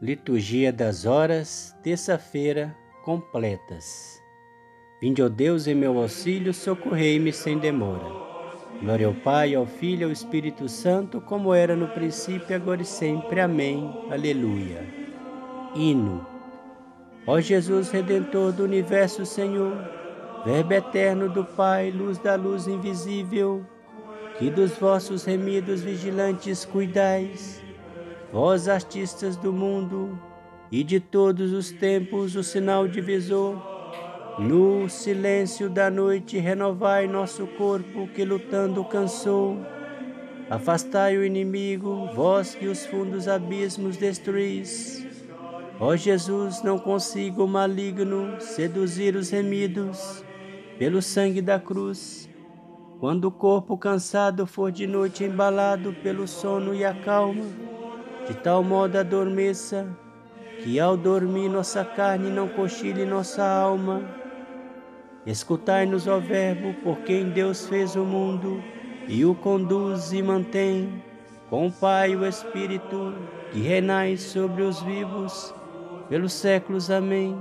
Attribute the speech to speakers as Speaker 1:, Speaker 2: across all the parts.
Speaker 1: Liturgia das Horas, terça-feira, completas. Vinde, ó Deus, em meu auxílio, socorrei-me sem demora. Glória ao Pai, ao Filho e ao Espírito Santo, como era no princípio, agora e sempre. Amém. Aleluia. Hino. Ó Jesus, Redentor do Universo, Senhor, Verbo eterno do Pai, luz da luz invisível, que dos vossos remidos vigilantes cuidais, vós artistas do mundo e de todos os tempos, o sinal divisor, no silêncio da noite renovai nosso corpo que lutando cansou. Afastai o inimigo, vós que os fundos abismos destruís. Ó Jesus, não consigo o maligno seduzir os remidos pelo sangue da cruz. Quando o corpo cansado for de noite embalado pelo sono e a calma, de tal modo adormeça, que ao dormir nossa carne não cochile nossa alma. Escutai-nos, ó Verbo, por quem Deus fez o mundo e o conduz e mantém, com o Pai e o Espírito, que renais sobre os vivos, pelos séculos. Amém.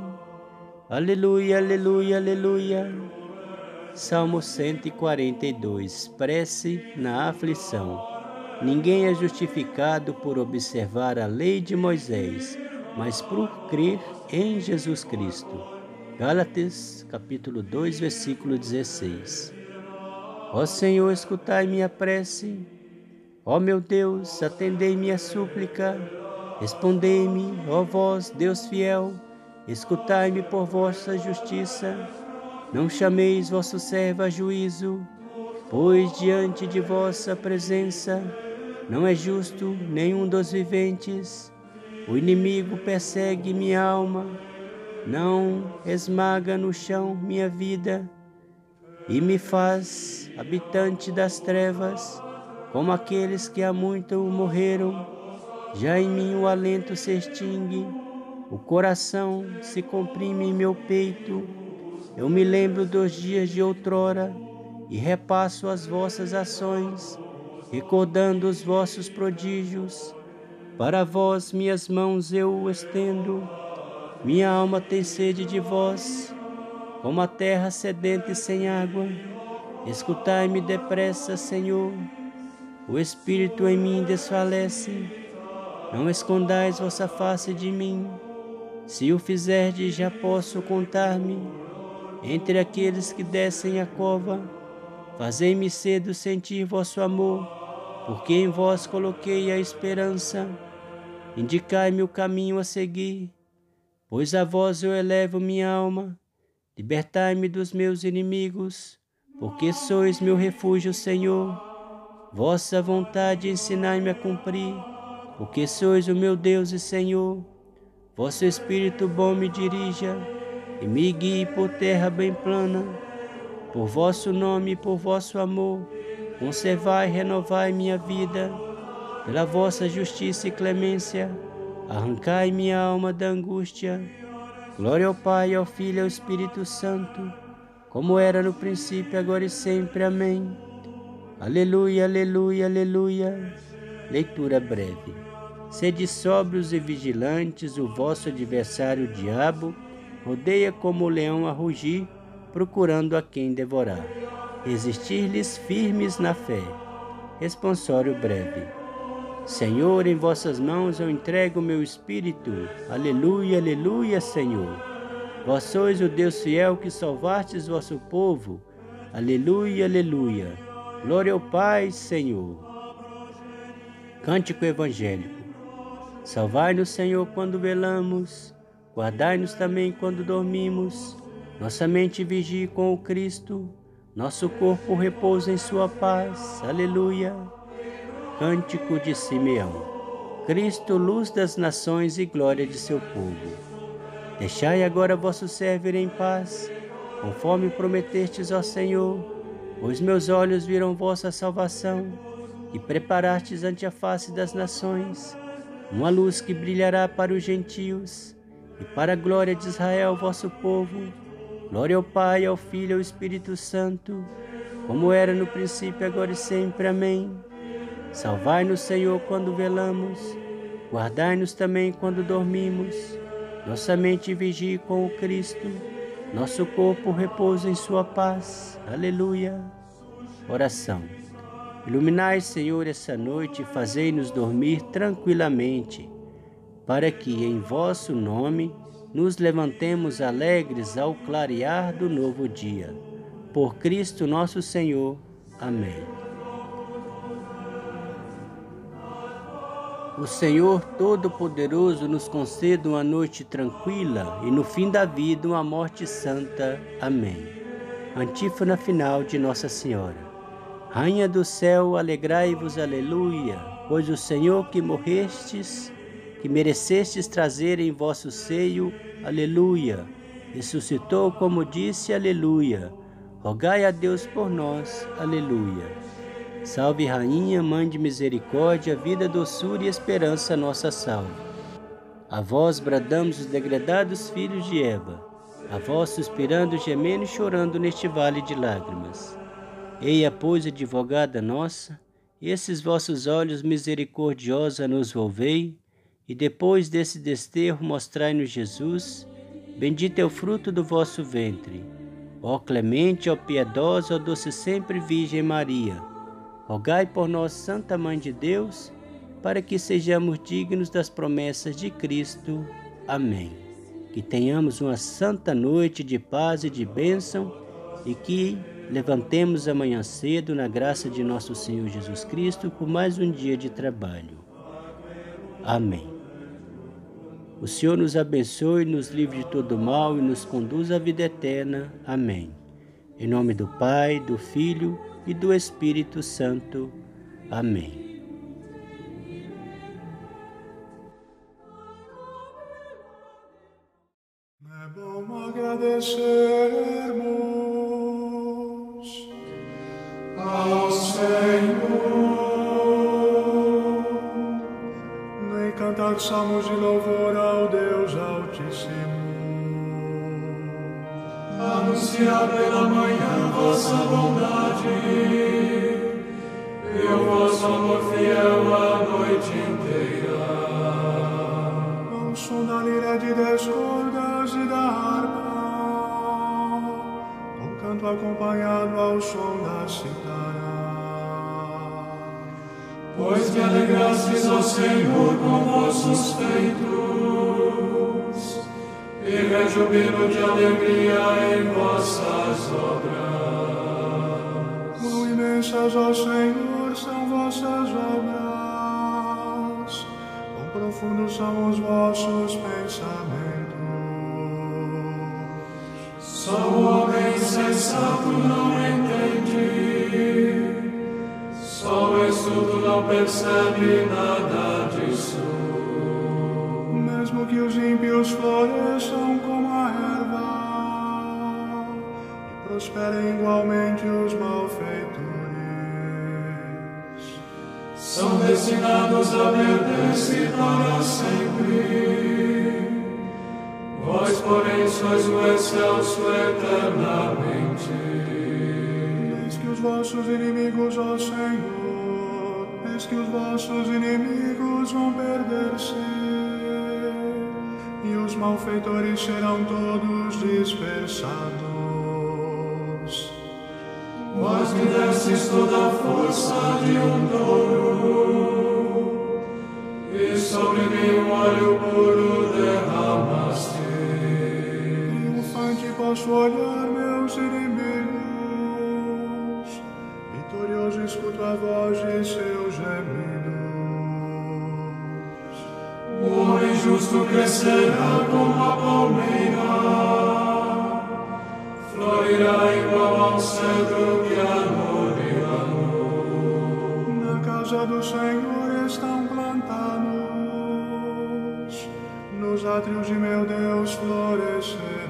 Speaker 1: Aleluia, aleluia, aleluia. Salmo 142 Prece na aflição. Ninguém é justificado por observar a lei de Moisés, mas por crer em Jesus Cristo. Gálatas, capítulo 2, versículo 16. Ó Senhor, escutai minha prece. Ó meu Deus, atendei minha súplica. Respondei-me, ó vós, Deus fiel, escutai-me por vossa justiça. Não chameis vosso servo a juízo, pois diante de vossa presença não é justo nenhum dos viventes. O inimigo persegue minha alma, não esmaga no chão minha vida e me faz habitante das trevas, como aqueles que há muito morreram. Já em mim o alento se extingue, o coração se comprime em meu peito. Eu me lembro dos dias de outrora e repasso as vossas ações recordando os vossos prodígios. Para vós minhas mãos eu estendo, minha alma tem sede de vós, como a terra sedenta e sem água. Escutai-me depressa, Senhor, o Espírito em mim desfalece. Não escondais vossa face de mim. Se o fizerdes, já posso contar-me entre aqueles que descem a cova. Fazei-me cedo sentir vosso amor porque em vós coloquei a esperança. Indicai-me o caminho a seguir, pois a vós eu elevo minha alma. Libertai-me dos meus inimigos, porque sois meu refúgio, Senhor. Vossa vontade ensinai-me a cumprir, porque sois o meu Deus e Senhor. Vosso Espírito bom me dirija e me guie por terra bem plana, por vosso nome e por vosso amor Conservai e renovai minha vida, pela vossa justiça e clemência, arrancai minha alma da angústia. Glória ao Pai, ao Filho e ao Espírito Santo, como era no princípio, agora e sempre. Amém. Aleluia, aleluia, aleluia. Leitura breve. Sede sóbrios e vigilantes, o vosso adversário, o diabo, rodeia como o leão a rugir, procurando a quem devorar resistir-lhes firmes na fé. Responsório breve. Senhor, em vossas mãos eu entrego o meu espírito. Aleluia, aleluia, Senhor. Vós sois o Deus fiel que salvastes vosso povo. Aleluia, aleluia. Glória ao Pai, Senhor. Cântico evangélico. Salvai-nos, Senhor, quando velamos. Guardai-nos também quando dormimos. Nossa mente vigie com o Cristo nosso corpo repousa em sua paz. Aleluia. Cântico de Simeão. Cristo, luz das nações e glória de seu povo. Deixai agora vosso servo ir em paz, conforme prometestes ao Senhor, pois meus olhos viram vossa salvação, e preparastes ante a face das nações uma luz que brilhará para os gentios e para a glória de Israel, vosso povo. Glória ao Pai, ao Filho e ao Espírito Santo, como era no princípio, agora e sempre. Amém. Salvai-nos, Senhor, quando velamos. Guardai-nos também quando dormimos, nossa mente vigie com o Cristo, nosso corpo repousa em sua paz. Aleluia. Oração. Iluminai, Senhor, essa noite e fazei-nos dormir tranquilamente, para que em vosso nome nos levantemos alegres ao clarear do novo dia. Por Cristo nosso Senhor. Amém. O Senhor Todo-Poderoso nos conceda uma noite tranquila e no fim da vida uma morte santa. Amém. Antífona final de Nossa Senhora. Rainha do céu, alegrai-vos, aleluia, pois o Senhor que morrestes, que merecestes trazer em vosso seio, aleluia, ressuscitou como disse, aleluia. Rogai a Deus por nós, aleluia. Salve, Rainha, Mãe de Misericórdia, vida, doçura e esperança, nossa salve. A vós bradamos os degredados filhos de Eva, a vós suspirando, gemendo e chorando neste vale de lágrimas. Eia, pois, advogada nossa, esses vossos olhos misericordiosos nos volvei, e depois desse desterro mostrai-nos Jesus, bendito é o fruto do vosso ventre. Ó clemente, ó piedosa, ó doce sempre Virgem Maria, Rogai por nós, Santa Mãe de Deus, para que sejamos dignos das promessas de Cristo. Amém. Que tenhamos uma santa noite de paz e de bênção e que levantemos amanhã cedo na graça de nosso Senhor Jesus Cristo por mais um dia de trabalho. Amém. O Senhor nos abençoe, nos livre de todo mal e nos conduz à vida eterna. Amém. Em nome do Pai, do Filho e do Espírito Santo. Amém.
Speaker 2: É agradecermos ao Senhor nem cantar salmos de louvor anunciar pela manhã vossa bondade e o vosso amor fiel a noite inteira. Ao som da lira de dez cordas e da harpa, com canto acompanhado ao som da citara. Pois me alegrastes, ó Senhor, com vossos feitos, e rejubilo de alegria em vossas obras. Quão imensas, ó Senhor, são vossas obras, quão profundos são os vossos pensamentos. Só o homem insensato não entende, só o estudo não percebe nada os ímpios floresçam como a erva e prosperem igualmente os malfeitores. São destinados a perder-se para sempre. Vós, porém, sois o excelso eternamente. Eis que os vossos inimigos, ó Senhor, eis que os vossos inimigos vão perder-se malfeitores serão todos dispersados. Vós me destes toda a força de um touro, e sobre mim um óleo puro derramaste. Triunfante posso olhar crescerá como a palmeira, florirá igual ao cedro que Líbano. Na casa do Senhor estão plantados, nos átrios de meu Deus florescerão.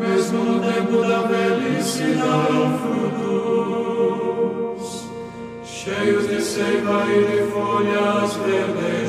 Speaker 2: Mesmo no tempo da velhice darão frutos cheios de seiva e de folhas verdejantes.